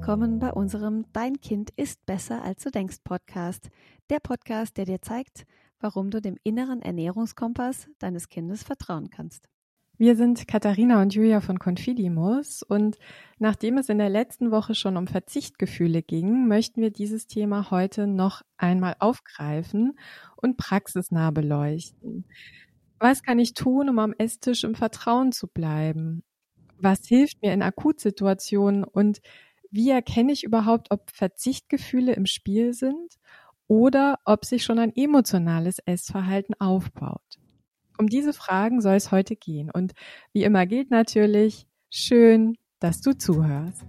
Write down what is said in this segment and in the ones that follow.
willkommen bei unserem Dein Kind ist besser als du denkst Podcast. Der Podcast, der dir zeigt, warum du dem inneren Ernährungskompass deines Kindes vertrauen kannst. Wir sind Katharina und Julia von Confidimus und nachdem es in der letzten Woche schon um Verzichtgefühle ging, möchten wir dieses Thema heute noch einmal aufgreifen und praxisnah beleuchten. Was kann ich tun, um am Esstisch im Vertrauen zu bleiben? Was hilft mir in Akutsituationen und wie erkenne ich überhaupt, ob Verzichtgefühle im Spiel sind oder ob sich schon ein emotionales Essverhalten aufbaut? Um diese Fragen soll es heute gehen. Und wie immer gilt natürlich, schön, dass du zuhörst.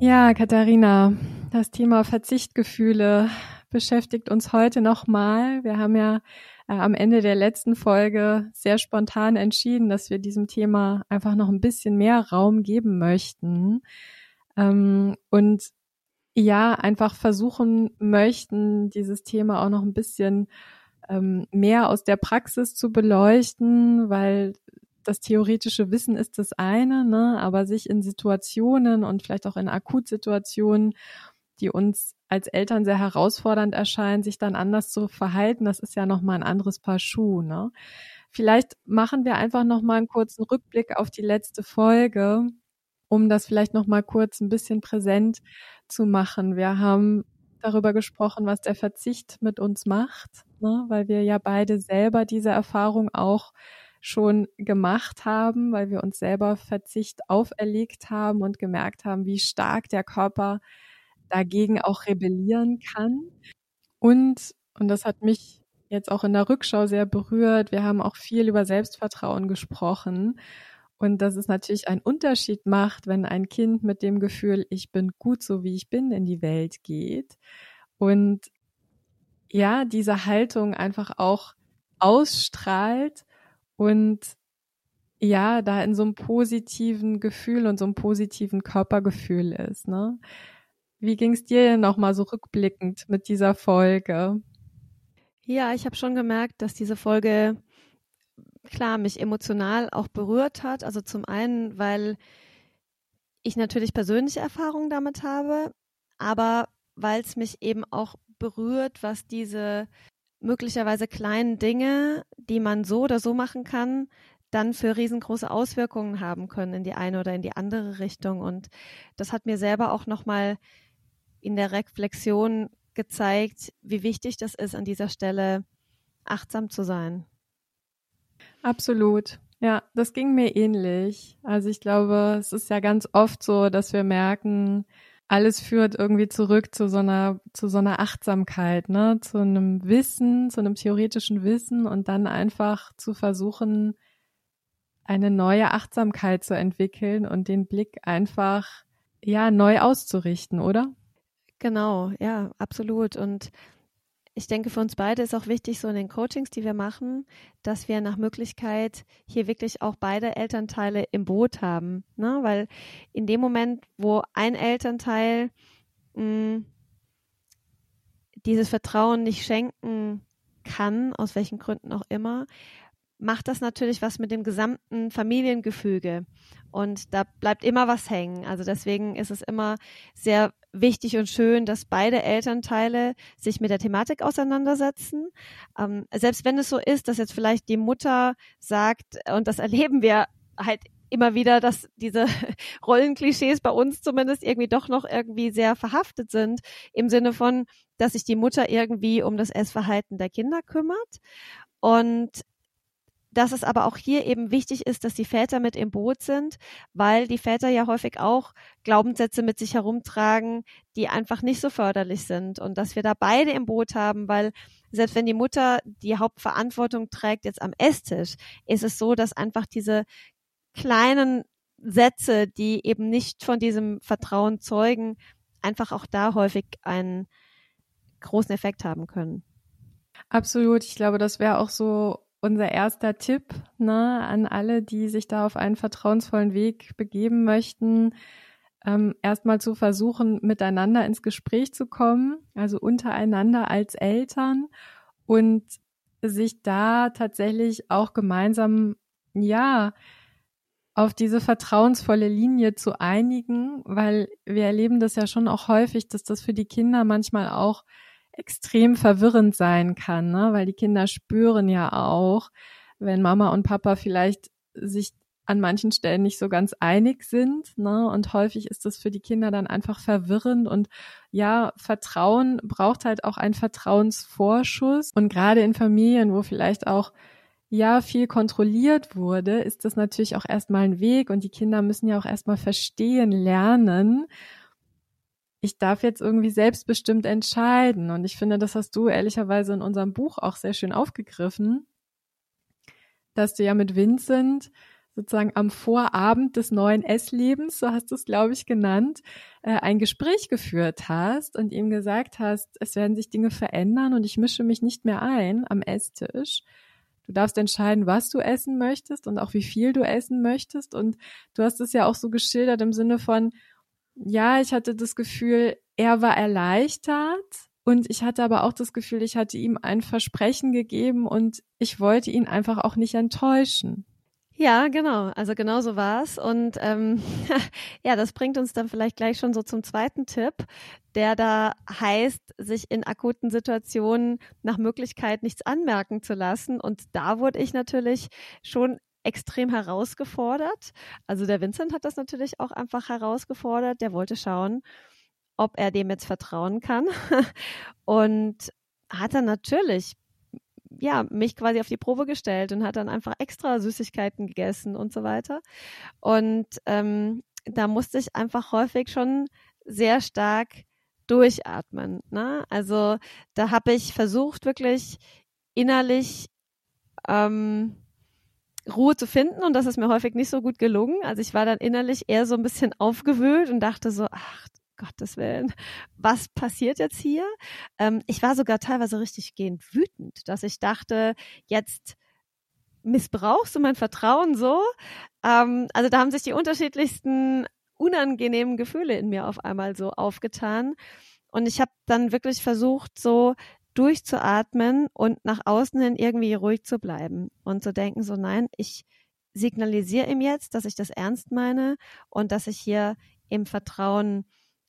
Ja, Katharina, das Thema Verzichtgefühle beschäftigt uns heute nochmal. Wir haben ja äh, am Ende der letzten Folge sehr spontan entschieden, dass wir diesem Thema einfach noch ein bisschen mehr Raum geben möchten. Ähm, und ja, einfach versuchen möchten, dieses Thema auch noch ein bisschen ähm, mehr aus der Praxis zu beleuchten, weil das theoretische Wissen ist das eine, ne, aber sich in Situationen und vielleicht auch in Akutsituationen die uns als Eltern sehr herausfordernd erscheinen, sich dann anders zu verhalten, das ist ja nochmal ein anderes Paar Schuh. Ne? Vielleicht machen wir einfach nochmal einen kurzen Rückblick auf die letzte Folge, um das vielleicht nochmal kurz ein bisschen präsent zu machen. Wir haben darüber gesprochen, was der Verzicht mit uns macht, ne? weil wir ja beide selber diese Erfahrung auch schon gemacht haben, weil wir uns selber Verzicht auferlegt haben und gemerkt haben, wie stark der Körper dagegen auch rebellieren kann. Und, und das hat mich jetzt auch in der Rückschau sehr berührt, wir haben auch viel über Selbstvertrauen gesprochen. Und dass es natürlich einen Unterschied macht, wenn ein Kind mit dem Gefühl, ich bin gut so wie ich bin, in die Welt geht. Und ja, diese Haltung einfach auch ausstrahlt und ja, da in so einem positiven Gefühl und so einem positiven Körpergefühl ist. Ne? Wie ging es dir nochmal so rückblickend mit dieser Folge? Ja, ich habe schon gemerkt, dass diese Folge klar mich emotional auch berührt hat. Also zum einen, weil ich natürlich persönliche Erfahrungen damit habe, aber weil es mich eben auch berührt, was diese möglicherweise kleinen Dinge, die man so oder so machen kann, dann für riesengroße Auswirkungen haben können in die eine oder in die andere Richtung. Und das hat mir selber auch nochmal in der Reflexion gezeigt, wie wichtig das ist, an dieser Stelle achtsam zu sein. Absolut. Ja, das ging mir ähnlich. Also ich glaube, es ist ja ganz oft so, dass wir merken, alles führt irgendwie zurück zu so einer, zu so einer Achtsamkeit, ne, zu einem Wissen, zu einem theoretischen Wissen und dann einfach zu versuchen, eine neue Achtsamkeit zu entwickeln und den Blick einfach, ja, neu auszurichten, oder? Genau, ja, absolut. Und ich denke, für uns beide ist auch wichtig, so in den Coachings, die wir machen, dass wir nach Möglichkeit hier wirklich auch beide Elternteile im Boot haben. Ne? Weil in dem Moment, wo ein Elternteil mh, hm, dieses Vertrauen nicht schenken kann, aus welchen Gründen auch immer, macht das natürlich was mit dem gesamten Familiengefüge. Und da bleibt immer was hängen. Also deswegen ist es immer sehr wichtig und schön, dass beide Elternteile sich mit der Thematik auseinandersetzen. Ähm, selbst wenn es so ist, dass jetzt vielleicht die Mutter sagt, und das erleben wir halt immer wieder, dass diese Rollenklischees bei uns zumindest irgendwie doch noch irgendwie sehr verhaftet sind, im Sinne von, dass sich die Mutter irgendwie um das Essverhalten der Kinder kümmert. Und dass es aber auch hier eben wichtig ist, dass die Väter mit im Boot sind, weil die Väter ja häufig auch Glaubenssätze mit sich herumtragen, die einfach nicht so förderlich sind und dass wir da beide im Boot haben, weil selbst wenn die Mutter die Hauptverantwortung trägt jetzt am Esstisch, ist es so, dass einfach diese kleinen Sätze, die eben nicht von diesem Vertrauen zeugen, einfach auch da häufig einen großen Effekt haben können. Absolut. Ich glaube, das wäre auch so unser erster Tipp ne, an alle, die sich da auf einen vertrauensvollen Weg begeben möchten, ähm, erstmal zu versuchen, miteinander ins Gespräch zu kommen, also untereinander als Eltern und sich da tatsächlich auch gemeinsam, ja, auf diese vertrauensvolle Linie zu einigen, weil wir erleben das ja schon auch häufig, dass das für die Kinder manchmal auch extrem verwirrend sein kann, ne? weil die Kinder spüren ja auch, wenn Mama und Papa vielleicht sich an manchen Stellen nicht so ganz einig sind. Ne? Und häufig ist das für die Kinder dann einfach verwirrend. Und ja, Vertrauen braucht halt auch einen Vertrauensvorschuss. Und gerade in Familien, wo vielleicht auch ja viel kontrolliert wurde, ist das natürlich auch erstmal ein Weg. Und die Kinder müssen ja auch erstmal verstehen, lernen. Ich darf jetzt irgendwie selbstbestimmt entscheiden. Und ich finde, das hast du ehrlicherweise in unserem Buch auch sehr schön aufgegriffen, dass du ja mit Vincent sozusagen am Vorabend des neuen Esslebens, so hast du es, glaube ich, genannt, äh, ein Gespräch geführt hast und ihm gesagt hast, es werden sich Dinge verändern und ich mische mich nicht mehr ein am Esstisch. Du darfst entscheiden, was du essen möchtest und auch wie viel du essen möchtest. Und du hast es ja auch so geschildert im Sinne von, ja, ich hatte das Gefühl, er war erleichtert und ich hatte aber auch das Gefühl, ich hatte ihm ein Versprechen gegeben und ich wollte ihn einfach auch nicht enttäuschen. Ja, genau. Also genau so war's. Und ähm, ja, das bringt uns dann vielleicht gleich schon so zum zweiten Tipp, der da heißt, sich in akuten Situationen nach Möglichkeit nichts anmerken zu lassen. Und da wurde ich natürlich schon extrem herausgefordert. Also der Vincent hat das natürlich auch einfach herausgefordert. Der wollte schauen, ob er dem jetzt vertrauen kann. Und hat dann natürlich ja, mich quasi auf die Probe gestellt und hat dann einfach extra Süßigkeiten gegessen und so weiter. Und ähm, da musste ich einfach häufig schon sehr stark durchatmen. Ne? Also da habe ich versucht, wirklich innerlich ähm, Ruhe zu finden und das ist mir häufig nicht so gut gelungen. Also ich war dann innerlich eher so ein bisschen aufgewühlt und dachte so, ach Gottes Willen, was passiert jetzt hier? Ähm, ich war sogar teilweise richtig gehend wütend, dass ich dachte, jetzt missbrauchst du mein Vertrauen so? Ähm, also da haben sich die unterschiedlichsten unangenehmen Gefühle in mir auf einmal so aufgetan. Und ich habe dann wirklich versucht, so durchzuatmen und nach außen hin irgendwie ruhig zu bleiben und zu denken, so nein, ich signalisiere ihm jetzt, dass ich das ernst meine und dass ich hier im Vertrauen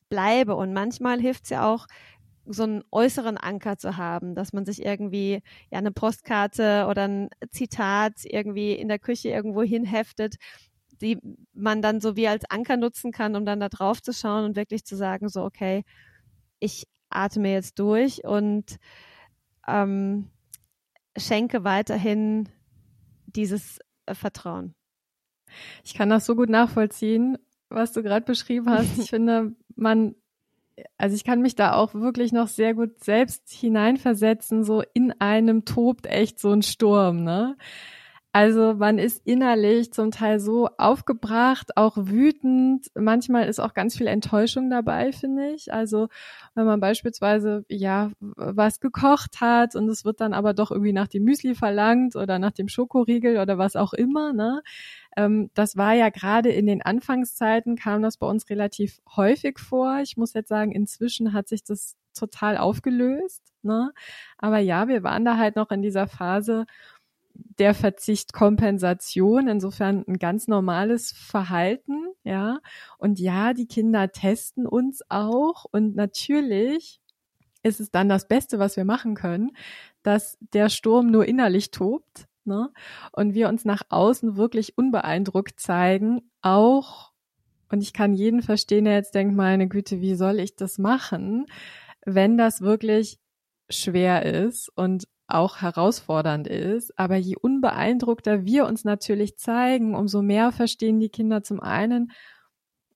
bleibe. Und manchmal hilft es ja auch, so einen äußeren Anker zu haben, dass man sich irgendwie ja eine Postkarte oder ein Zitat irgendwie in der Küche irgendwo hinheftet, die man dann so wie als Anker nutzen kann, um dann da drauf zu schauen und wirklich zu sagen, so, okay, ich atme jetzt durch und ähm, schenke weiterhin dieses äh, Vertrauen. Ich kann das so gut nachvollziehen, was du gerade beschrieben hast. Ich finde, man, also ich kann mich da auch wirklich noch sehr gut selbst hineinversetzen, so in einem tobt echt so ein Sturm, ne? Also man ist innerlich zum Teil so aufgebracht, auch wütend. Manchmal ist auch ganz viel Enttäuschung dabei, finde ich. Also wenn man beispielsweise ja was gekocht hat und es wird dann aber doch irgendwie nach dem Müsli verlangt oder nach dem Schokoriegel oder was auch immer, ne? Ähm, das war ja gerade in den Anfangszeiten, kam das bei uns relativ häufig vor. Ich muss jetzt sagen, inzwischen hat sich das total aufgelöst. Ne? Aber ja, wir waren da halt noch in dieser Phase der Verzichtkompensation, insofern ein ganz normales Verhalten, ja. Und ja, die Kinder testen uns auch und natürlich ist es dann das Beste, was wir machen können, dass der Sturm nur innerlich tobt Ne? Und wir uns nach außen wirklich unbeeindruckt zeigen, auch, und ich kann jeden verstehen, der jetzt denkt, meine Güte, wie soll ich das machen, wenn das wirklich schwer ist und auch herausfordernd ist. Aber je unbeeindruckter wir uns natürlich zeigen, umso mehr verstehen die Kinder zum einen,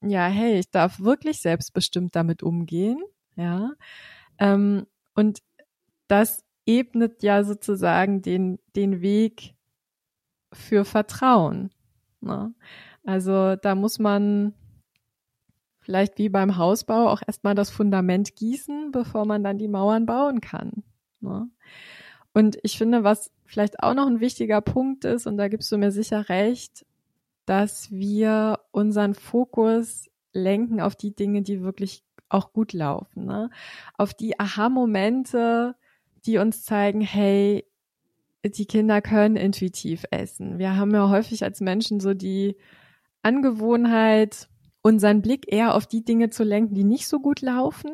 ja, hey, ich darf wirklich selbstbestimmt damit umgehen, ja. Ähm, und das ebnet ja sozusagen den, den Weg für Vertrauen. Ne? Also da muss man vielleicht wie beim Hausbau auch erstmal das Fundament gießen, bevor man dann die Mauern bauen kann. Ne? Und ich finde, was vielleicht auch noch ein wichtiger Punkt ist, und da gibst du mir sicher recht, dass wir unseren Fokus lenken auf die Dinge, die wirklich auch gut laufen, ne? auf die Aha-Momente, die uns zeigen, hey, die Kinder können intuitiv essen. Wir haben ja häufig als Menschen so die Angewohnheit, unseren Blick eher auf die Dinge zu lenken, die nicht so gut laufen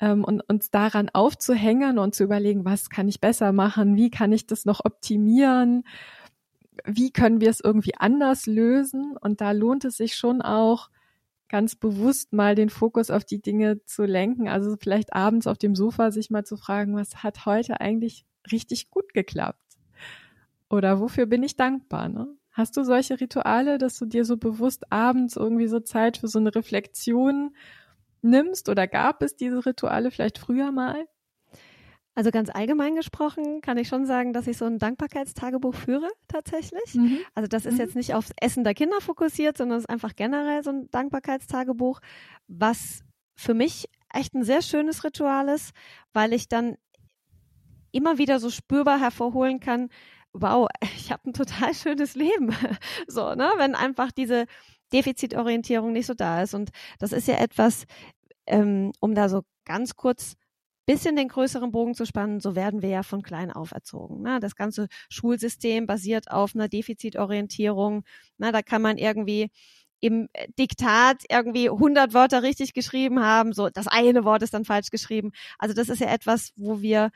ähm, und uns daran aufzuhängen und zu überlegen, was kann ich besser machen, wie kann ich das noch optimieren, wie können wir es irgendwie anders lösen. Und da lohnt es sich schon auch, ganz bewusst mal den Fokus auf die Dinge zu lenken. Also vielleicht abends auf dem Sofa sich mal zu fragen, was hat heute eigentlich richtig gut geklappt? Oder wofür bin ich dankbar? Ne? Hast du solche Rituale, dass du dir so bewusst abends irgendwie so Zeit für so eine Reflexion nimmst? Oder gab es diese Rituale vielleicht früher mal? Also ganz allgemein gesprochen kann ich schon sagen, dass ich so ein Dankbarkeitstagebuch führe tatsächlich. Mhm. Also das ist mhm. jetzt nicht aufs Essen der Kinder fokussiert, sondern es ist einfach generell so ein Dankbarkeitstagebuch, was für mich echt ein sehr schönes Ritual ist, weil ich dann immer wieder so spürbar hervorholen kann, wow, ich habe ein total schönes Leben. so, ne, wenn einfach diese Defizitorientierung nicht so da ist. Und das ist ja etwas, ähm, um da so ganz kurz bisschen den größeren Bogen zu spannen, so werden wir ja von klein auf erzogen. Ne? Das ganze Schulsystem basiert auf einer Defizitorientierung. Ne? Da kann man irgendwie im Diktat irgendwie 100 Wörter richtig geschrieben haben, so das eine Wort ist dann falsch geschrieben. Also das ist ja etwas, wo wir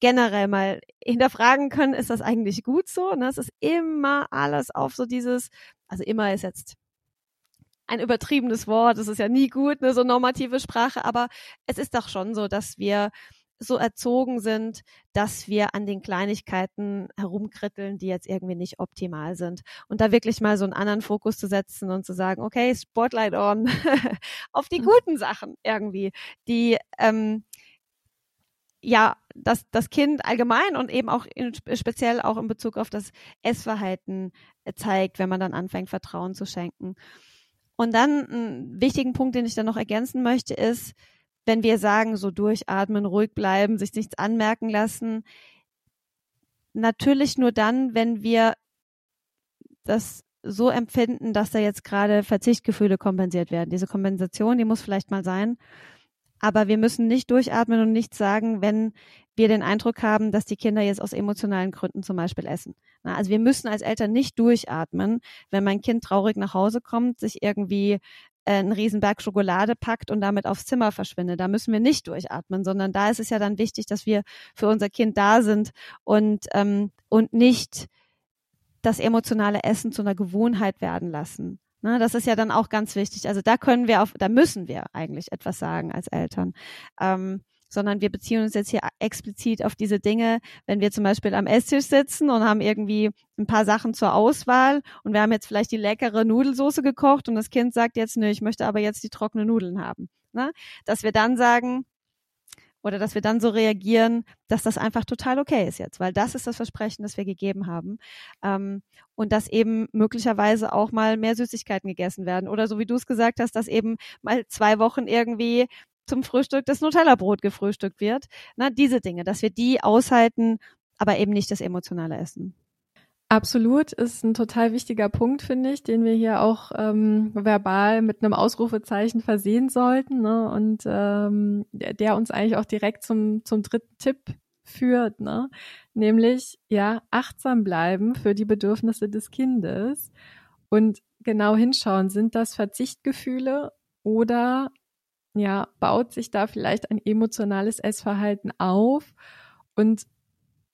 generell mal hinterfragen können, ist das eigentlich gut so? Ne? Es ist immer alles auf so dieses, also immer ist jetzt ein übertriebenes Wort, das ist ja nie gut, ne, so normative Sprache, aber es ist doch schon so, dass wir so erzogen sind, dass wir an den Kleinigkeiten herumkritteln, die jetzt irgendwie nicht optimal sind. Und da wirklich mal so einen anderen Fokus zu setzen und zu sagen, okay, Spotlight on auf die mhm. guten Sachen irgendwie, die ähm, ja das, das Kind allgemein und eben auch in, speziell auch in Bezug auf das Essverhalten zeigt, wenn man dann anfängt, Vertrauen zu schenken. Und dann einen wichtigen Punkt, den ich dann noch ergänzen möchte, ist, wenn wir sagen, so durchatmen, ruhig bleiben, sich nichts anmerken lassen, natürlich nur dann, wenn wir das so empfinden, dass da jetzt gerade Verzichtgefühle kompensiert werden. Diese Kompensation, die muss vielleicht mal sein. Aber wir müssen nicht durchatmen und nichts sagen, wenn wir den Eindruck haben, dass die Kinder jetzt aus emotionalen Gründen zum Beispiel essen. Na, also wir müssen als Eltern nicht durchatmen, wenn mein Kind traurig nach Hause kommt, sich irgendwie äh, einen Riesenberg Schokolade packt und damit aufs Zimmer verschwindet. Da müssen wir nicht durchatmen, sondern da ist es ja dann wichtig, dass wir für unser Kind da sind und, ähm, und nicht das emotionale Essen zu einer Gewohnheit werden lassen. Ne, das ist ja dann auch ganz wichtig. Also da können wir auf, da müssen wir eigentlich etwas sagen als Eltern. Ähm, sondern wir beziehen uns jetzt hier explizit auf diese Dinge, wenn wir zum Beispiel am Esstisch sitzen und haben irgendwie ein paar Sachen zur Auswahl und wir haben jetzt vielleicht die leckere Nudelsoße gekocht und das Kind sagt jetzt, nö, ich möchte aber jetzt die trockenen Nudeln haben. Ne? Dass wir dann sagen, oder dass wir dann so reagieren, dass das einfach total okay ist jetzt, weil das ist das Versprechen, das wir gegeben haben. Ähm, und dass eben möglicherweise auch mal mehr Süßigkeiten gegessen werden. Oder so wie du es gesagt hast, dass eben mal zwei Wochen irgendwie zum Frühstück das Nutella-Brot gefrühstückt wird. Na, diese Dinge, dass wir die aushalten, aber eben nicht das emotionale Essen. Absolut, ist ein total wichtiger Punkt, finde ich, den wir hier auch ähm, verbal mit einem Ausrufezeichen versehen sollten ne? und ähm, der, der uns eigentlich auch direkt zum, zum dritten Tipp führt, ne? nämlich ja achtsam bleiben für die Bedürfnisse des Kindes und genau hinschauen, sind das Verzichtgefühle oder ja baut sich da vielleicht ein emotionales Essverhalten auf und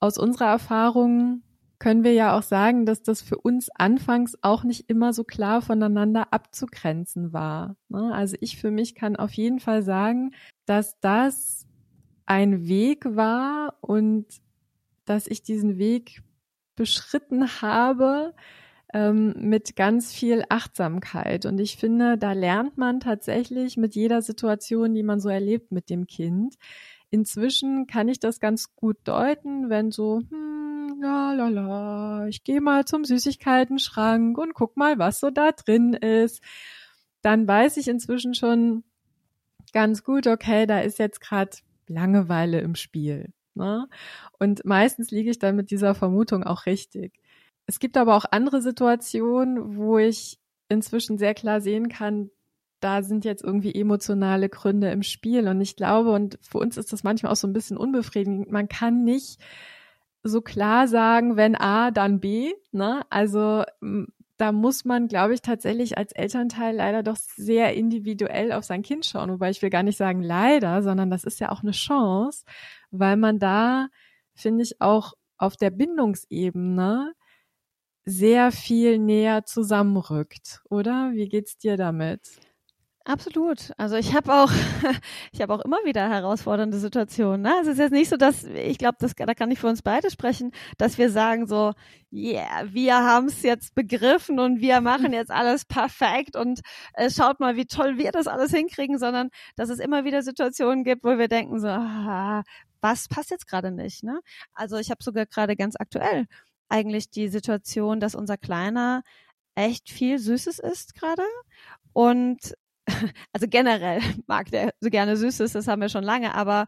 aus unserer Erfahrung können wir ja auch sagen, dass das für uns anfangs auch nicht immer so klar voneinander abzugrenzen war. Ne? Also ich für mich kann auf jeden Fall sagen, dass das ein Weg war und dass ich diesen Weg beschritten habe ähm, mit ganz viel Achtsamkeit. Und ich finde, da lernt man tatsächlich mit jeder Situation, die man so erlebt mit dem Kind. Inzwischen kann ich das ganz gut deuten, wenn so, hm, la la la, ich gehe mal zum Süßigkeiten-Schrank und guck mal, was so da drin ist. Dann weiß ich inzwischen schon ganz gut, okay, da ist jetzt gerade Langeweile im Spiel. Ne? Und meistens liege ich dann mit dieser Vermutung auch richtig. Es gibt aber auch andere Situationen, wo ich inzwischen sehr klar sehen kann, da sind jetzt irgendwie emotionale Gründe im Spiel. Und ich glaube, und für uns ist das manchmal auch so ein bisschen unbefriedigend, man kann nicht so klar sagen, wenn A, dann B. Ne? Also da muss man, glaube ich, tatsächlich als Elternteil leider doch sehr individuell auf sein Kind schauen. Wobei ich will gar nicht sagen leider, sondern das ist ja auch eine Chance, weil man da, finde ich, auch auf der Bindungsebene sehr viel näher zusammenrückt, oder? Wie geht's dir damit? Absolut. Also ich habe auch, ich habe auch immer wieder herausfordernde Situationen. Ne? Es ist jetzt nicht so, dass ich glaube, das da kann ich für uns beide sprechen, dass wir sagen so, yeah, wir haben es jetzt begriffen und wir machen jetzt alles perfekt und äh, schaut mal, wie toll wir das alles hinkriegen, sondern dass es immer wieder Situationen gibt, wo wir denken so, ah, was passt jetzt gerade nicht. Ne? Also ich habe sogar gerade ganz aktuell eigentlich die Situation, dass unser Kleiner echt viel Süßes isst gerade und also generell mag der so gerne Süßes, das haben wir schon lange, aber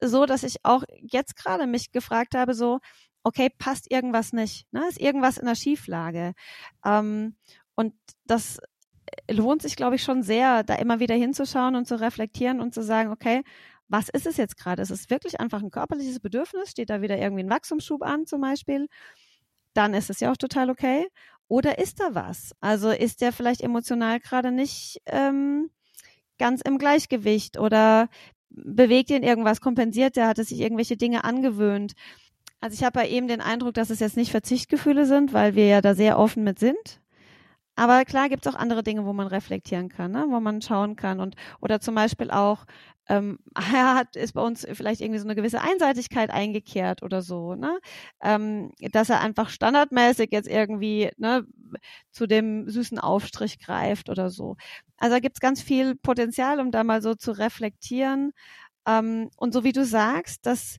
so, dass ich auch jetzt gerade mich gefragt habe, so, okay, passt irgendwas nicht, ne? Ist irgendwas in der Schieflage? Ähm, und das lohnt sich, glaube ich, schon sehr, da immer wieder hinzuschauen und zu reflektieren und zu sagen, okay, was ist es jetzt gerade? Ist es wirklich einfach ein körperliches Bedürfnis? Steht da wieder irgendwie ein Wachstumsschub an zum Beispiel? Dann ist es ja auch total okay. Oder ist da was? Also ist der vielleicht emotional gerade nicht ähm, ganz im Gleichgewicht oder bewegt ihn irgendwas, kompensiert der, hat es sich irgendwelche Dinge angewöhnt. Also ich habe bei ihm den Eindruck, dass es jetzt nicht Verzichtgefühle sind, weil wir ja da sehr offen mit sind. Aber klar gibt es auch andere Dinge, wo man reflektieren kann, ne? wo man schauen kann und oder zum Beispiel auch ähm, er hat, ist bei uns vielleicht irgendwie so eine gewisse Einseitigkeit eingekehrt oder so, ne? Ähm, dass er einfach standardmäßig jetzt irgendwie ne, zu dem süßen Aufstrich greift oder so. Also da gibt's ganz viel Potenzial, um da mal so zu reflektieren. Ähm, und so wie du sagst, dass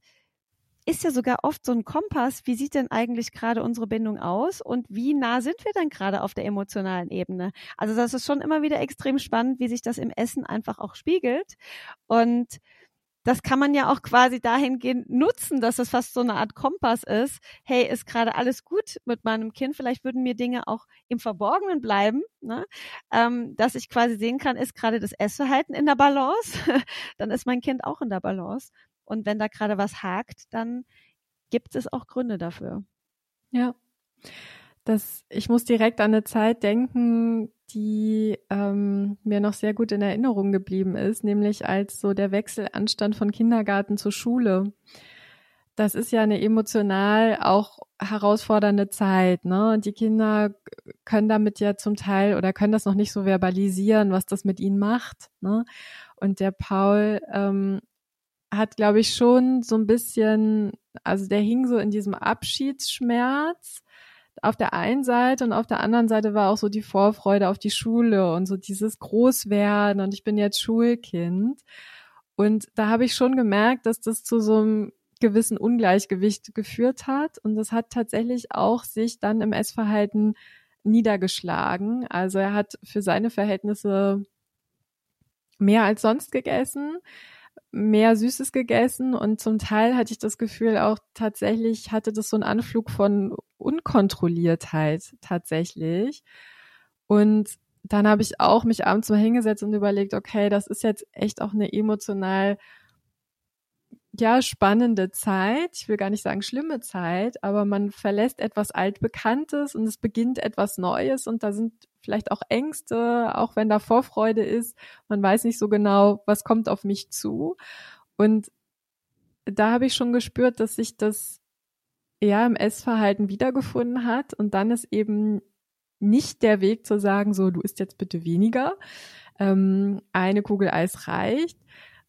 ist ja sogar oft so ein Kompass, wie sieht denn eigentlich gerade unsere Bindung aus und wie nah sind wir denn gerade auf der emotionalen Ebene? Also das ist schon immer wieder extrem spannend, wie sich das im Essen einfach auch spiegelt. Und das kann man ja auch quasi dahingehend nutzen, dass es fast so eine Art Kompass ist. Hey, ist gerade alles gut mit meinem Kind? Vielleicht würden mir Dinge auch im Verborgenen bleiben, ne? ähm, dass ich quasi sehen kann, ist gerade das Essverhalten in der Balance? Dann ist mein Kind auch in der Balance. Und wenn da gerade was hakt, dann gibt es auch Gründe dafür. Ja. Das, ich muss direkt an eine Zeit denken, die ähm, mir noch sehr gut in Erinnerung geblieben ist, nämlich als so der Wechsel anstand von Kindergarten zur Schule. Das ist ja eine emotional auch herausfordernde Zeit, ne? Und die Kinder können damit ja zum Teil oder können das noch nicht so verbalisieren, was das mit ihnen macht, ne? Und der Paul ähm, hat, glaube ich, schon so ein bisschen, also der hing so in diesem Abschiedsschmerz auf der einen Seite und auf der anderen Seite war auch so die Vorfreude auf die Schule und so dieses Großwerden und ich bin jetzt Schulkind. Und da habe ich schon gemerkt, dass das zu so einem gewissen Ungleichgewicht geführt hat. Und das hat tatsächlich auch sich dann im Essverhalten niedergeschlagen. Also er hat für seine Verhältnisse mehr als sonst gegessen mehr Süßes gegessen und zum Teil hatte ich das Gefühl auch tatsächlich hatte das so einen Anflug von Unkontrolliertheit tatsächlich. Und dann habe ich auch mich abends mal hingesetzt und überlegt, okay, das ist jetzt echt auch eine emotional ja, spannende Zeit. Ich will gar nicht sagen schlimme Zeit, aber man verlässt etwas Altbekanntes und es beginnt etwas Neues und da sind vielleicht auch Ängste, auch wenn da Vorfreude ist. Man weiß nicht so genau, was kommt auf mich zu. Und da habe ich schon gespürt, dass sich das ja im Essverhalten wiedergefunden hat. Und dann ist eben nicht der Weg zu sagen, so, du isst jetzt bitte weniger, ähm, eine Kugel Eis reicht,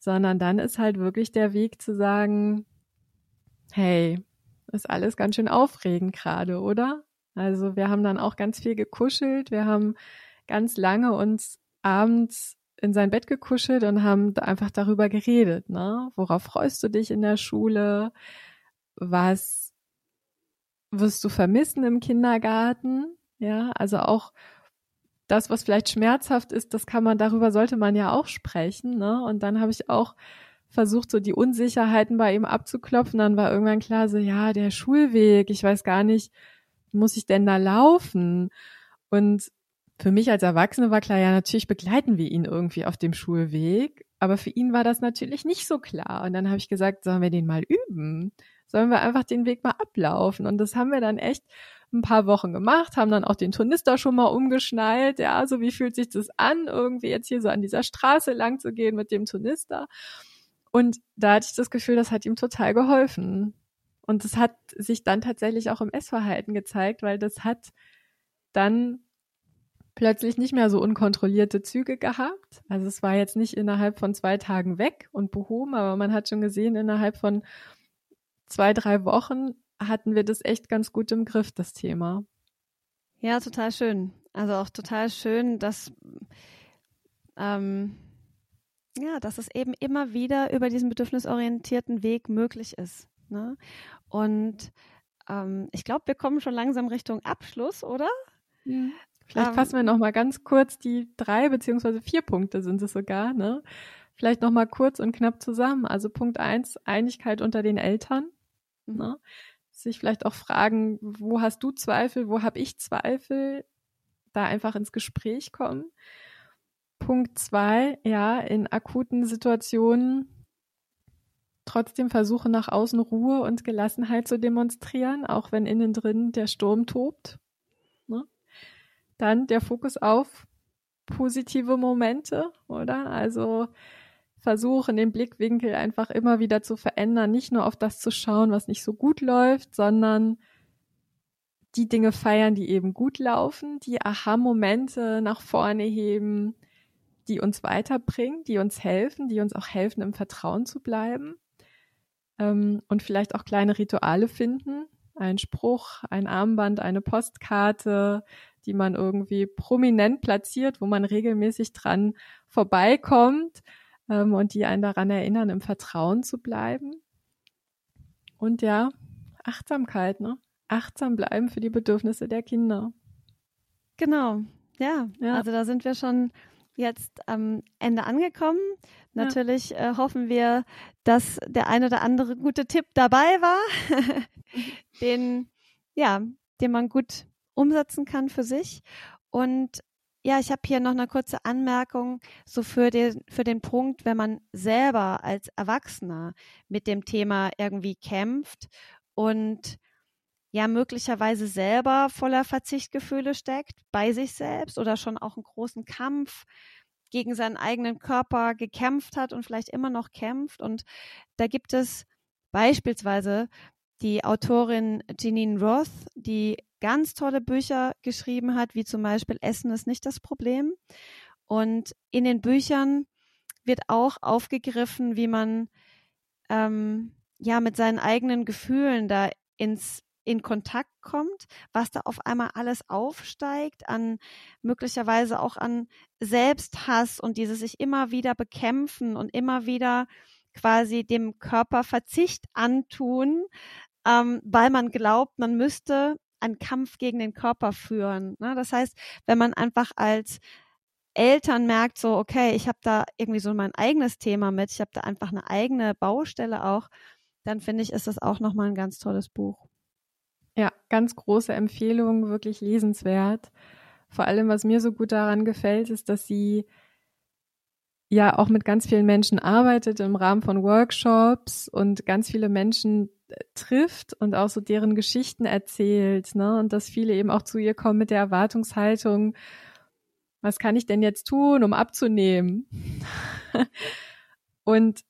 sondern dann ist halt wirklich der Weg zu sagen, hey, ist alles ganz schön aufregend gerade, oder? Also wir haben dann auch ganz viel gekuschelt. Wir haben ganz lange uns abends in sein Bett gekuschelt und haben einfach darüber geredet, ne? Worauf freust du dich in der Schule? Was wirst du vermissen im Kindergarten? Ja, also auch das, was vielleicht schmerzhaft ist, das kann man, darüber sollte man ja auch sprechen, ne? Und dann habe ich auch versucht, so die Unsicherheiten bei ihm abzuklopfen. Dann war irgendwann klar, so, ja, der Schulweg, ich weiß gar nicht, muss ich denn da laufen? Und für mich als Erwachsene war klar, ja, natürlich begleiten wir ihn irgendwie auf dem Schulweg. Aber für ihn war das natürlich nicht so klar. Und dann habe ich gesagt, sollen wir den mal üben? sollen wir einfach den Weg mal ablaufen. Und das haben wir dann echt ein paar Wochen gemacht, haben dann auch den Turnister schon mal umgeschnallt. Ja, so wie fühlt sich das an, irgendwie jetzt hier so an dieser Straße lang zu gehen mit dem Turnister. Und da hatte ich das Gefühl, das hat ihm total geholfen. Und das hat sich dann tatsächlich auch im Essverhalten gezeigt, weil das hat dann plötzlich nicht mehr so unkontrollierte Züge gehabt. Also es war jetzt nicht innerhalb von zwei Tagen weg und behoben, aber man hat schon gesehen, innerhalb von zwei, drei Wochen hatten wir das echt ganz gut im Griff, das Thema. Ja, total schön. Also auch total schön, dass, ähm, ja, dass es eben immer wieder über diesen bedürfnisorientierten Weg möglich ist. Ne? Und ähm, ich glaube, wir kommen schon langsam Richtung Abschluss, oder? Ja. Vielleicht ähm, fassen wir noch mal ganz kurz die drei beziehungsweise vier Punkte sind es sogar. Ne? Vielleicht noch mal kurz und knapp zusammen. Also Punkt eins Einigkeit unter den Eltern. Mhm. Ne? Sich vielleicht auch fragen, wo hast du Zweifel, wo habe ich Zweifel? Da einfach ins Gespräch kommen. Punkt zwei, ja, in akuten Situationen trotzdem versuchen, nach außen Ruhe und Gelassenheit zu demonstrieren, auch wenn innen drin der Sturm tobt. Ne? Dann der Fokus auf positive Momente, oder? Also versuchen, den Blickwinkel einfach immer wieder zu verändern, nicht nur auf das zu schauen, was nicht so gut läuft, sondern die Dinge feiern, die eben gut laufen, die Aha-Momente nach vorne heben, die uns weiterbringen, die uns helfen, die uns auch helfen, im Vertrauen zu bleiben. Ähm, und vielleicht auch kleine Rituale finden. Ein Spruch, ein Armband, eine Postkarte, die man irgendwie prominent platziert, wo man regelmäßig dran vorbeikommt ähm, und die einen daran erinnern, im Vertrauen zu bleiben. Und ja, Achtsamkeit, ne? Achtsam bleiben für die Bedürfnisse der Kinder. Genau, ja. ja. Also da sind wir schon jetzt am Ende angekommen. Natürlich ja. äh, hoffen wir, dass der eine oder andere gute Tipp dabei war, den, ja, den man gut umsetzen kann für sich. Und ja, ich habe hier noch eine kurze Anmerkung, so für den, für den Punkt, wenn man selber als Erwachsener mit dem Thema irgendwie kämpft und ja möglicherweise selber voller Verzichtgefühle steckt, bei sich selbst oder schon auch einen großen Kampf gegen seinen eigenen Körper gekämpft hat und vielleicht immer noch kämpft. Und da gibt es beispielsweise die Autorin Janine Roth, die ganz tolle Bücher geschrieben hat, wie zum Beispiel Essen ist nicht das Problem. Und in den Büchern wird auch aufgegriffen, wie man ähm, ja mit seinen eigenen Gefühlen da ins in Kontakt kommt, was da auf einmal alles aufsteigt, an möglicherweise auch an Selbsthass und dieses sich immer wieder bekämpfen und immer wieder quasi dem Körper Verzicht antun, ähm, weil man glaubt, man müsste einen Kampf gegen den Körper führen. Ne? Das heißt, wenn man einfach als Eltern merkt, so, okay, ich habe da irgendwie so mein eigenes Thema mit, ich habe da einfach eine eigene Baustelle auch, dann finde ich, ist das auch nochmal ein ganz tolles Buch. Ja, ganz große Empfehlung, wirklich lesenswert. Vor allem, was mir so gut daran gefällt, ist, dass sie ja auch mit ganz vielen Menschen arbeitet im Rahmen von Workshops und ganz viele Menschen trifft und auch so deren Geschichten erzählt, ne? Und dass viele eben auch zu ihr kommen mit der Erwartungshaltung, was kann ich denn jetzt tun, um abzunehmen? und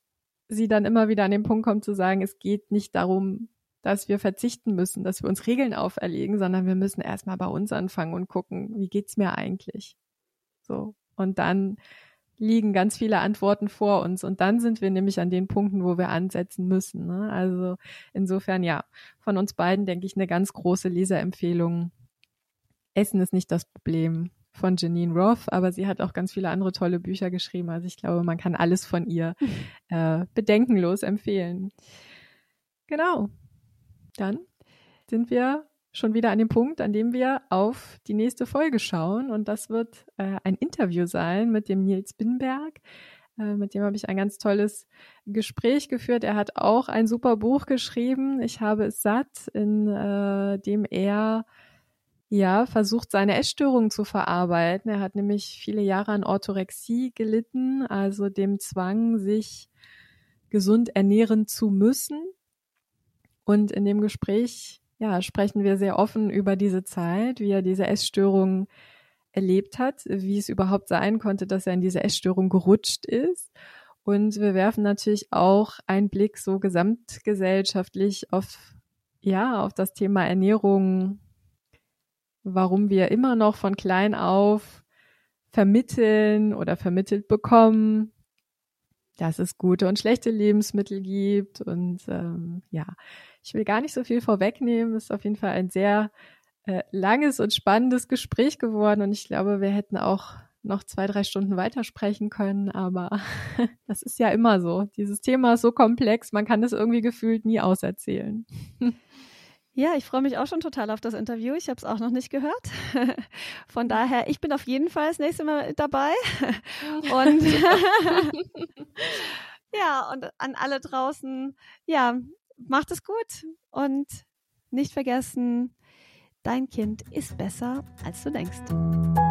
sie dann immer wieder an den Punkt kommt zu sagen, es geht nicht darum, dass wir verzichten müssen, dass wir uns Regeln auferlegen, sondern wir müssen erstmal bei uns anfangen und gucken, wie geht's mir eigentlich? So. Und dann liegen ganz viele Antworten vor uns. Und dann sind wir nämlich an den Punkten, wo wir ansetzen müssen. Ne? Also insofern, ja, von uns beiden denke ich eine ganz große Leserempfehlung. Essen ist nicht das Problem von Janine Roth, aber sie hat auch ganz viele andere tolle Bücher geschrieben. Also ich glaube, man kann alles von ihr äh, bedenkenlos empfehlen. Genau dann sind wir schon wieder an dem Punkt, an dem wir auf die nächste Folge schauen. Und das wird äh, ein Interview sein mit dem Nils Binberg. Äh, mit dem habe ich ein ganz tolles Gespräch geführt. Er hat auch ein super Buch geschrieben. Ich habe es satt, in äh, dem er ja versucht, seine Essstörung zu verarbeiten. Er hat nämlich viele Jahre an Orthorexie gelitten, also dem Zwang, sich gesund ernähren zu müssen Und in dem Gespräch, ja, sprechen wir sehr offen über diese Zeit, wie er diese Essstörung erlebt hat, wie es überhaupt sein konnte, dass er in diese Essstörung gerutscht ist. Und wir werfen natürlich auch einen Blick so gesamtgesellschaftlich auf, ja, auf das Thema Ernährung, warum wir immer noch von klein auf vermitteln oder vermittelt bekommen, dass es gute und schlechte Lebensmittel gibt. Und ähm, ja, ich will gar nicht so viel vorwegnehmen. Es ist auf jeden Fall ein sehr äh, langes und spannendes Gespräch geworden. Und ich glaube, wir hätten auch noch zwei, drei Stunden weitersprechen können. Aber das ist ja immer so. Dieses Thema ist so komplex, man kann es irgendwie gefühlt nie auserzählen. Ja, ich freue mich auch schon total auf das Interview. Ich habe es auch noch nicht gehört. Von daher, ich bin auf jeden Fall das nächste Mal dabei. Und ja, und an alle draußen, ja, macht es gut und nicht vergessen, dein Kind ist besser, als du denkst.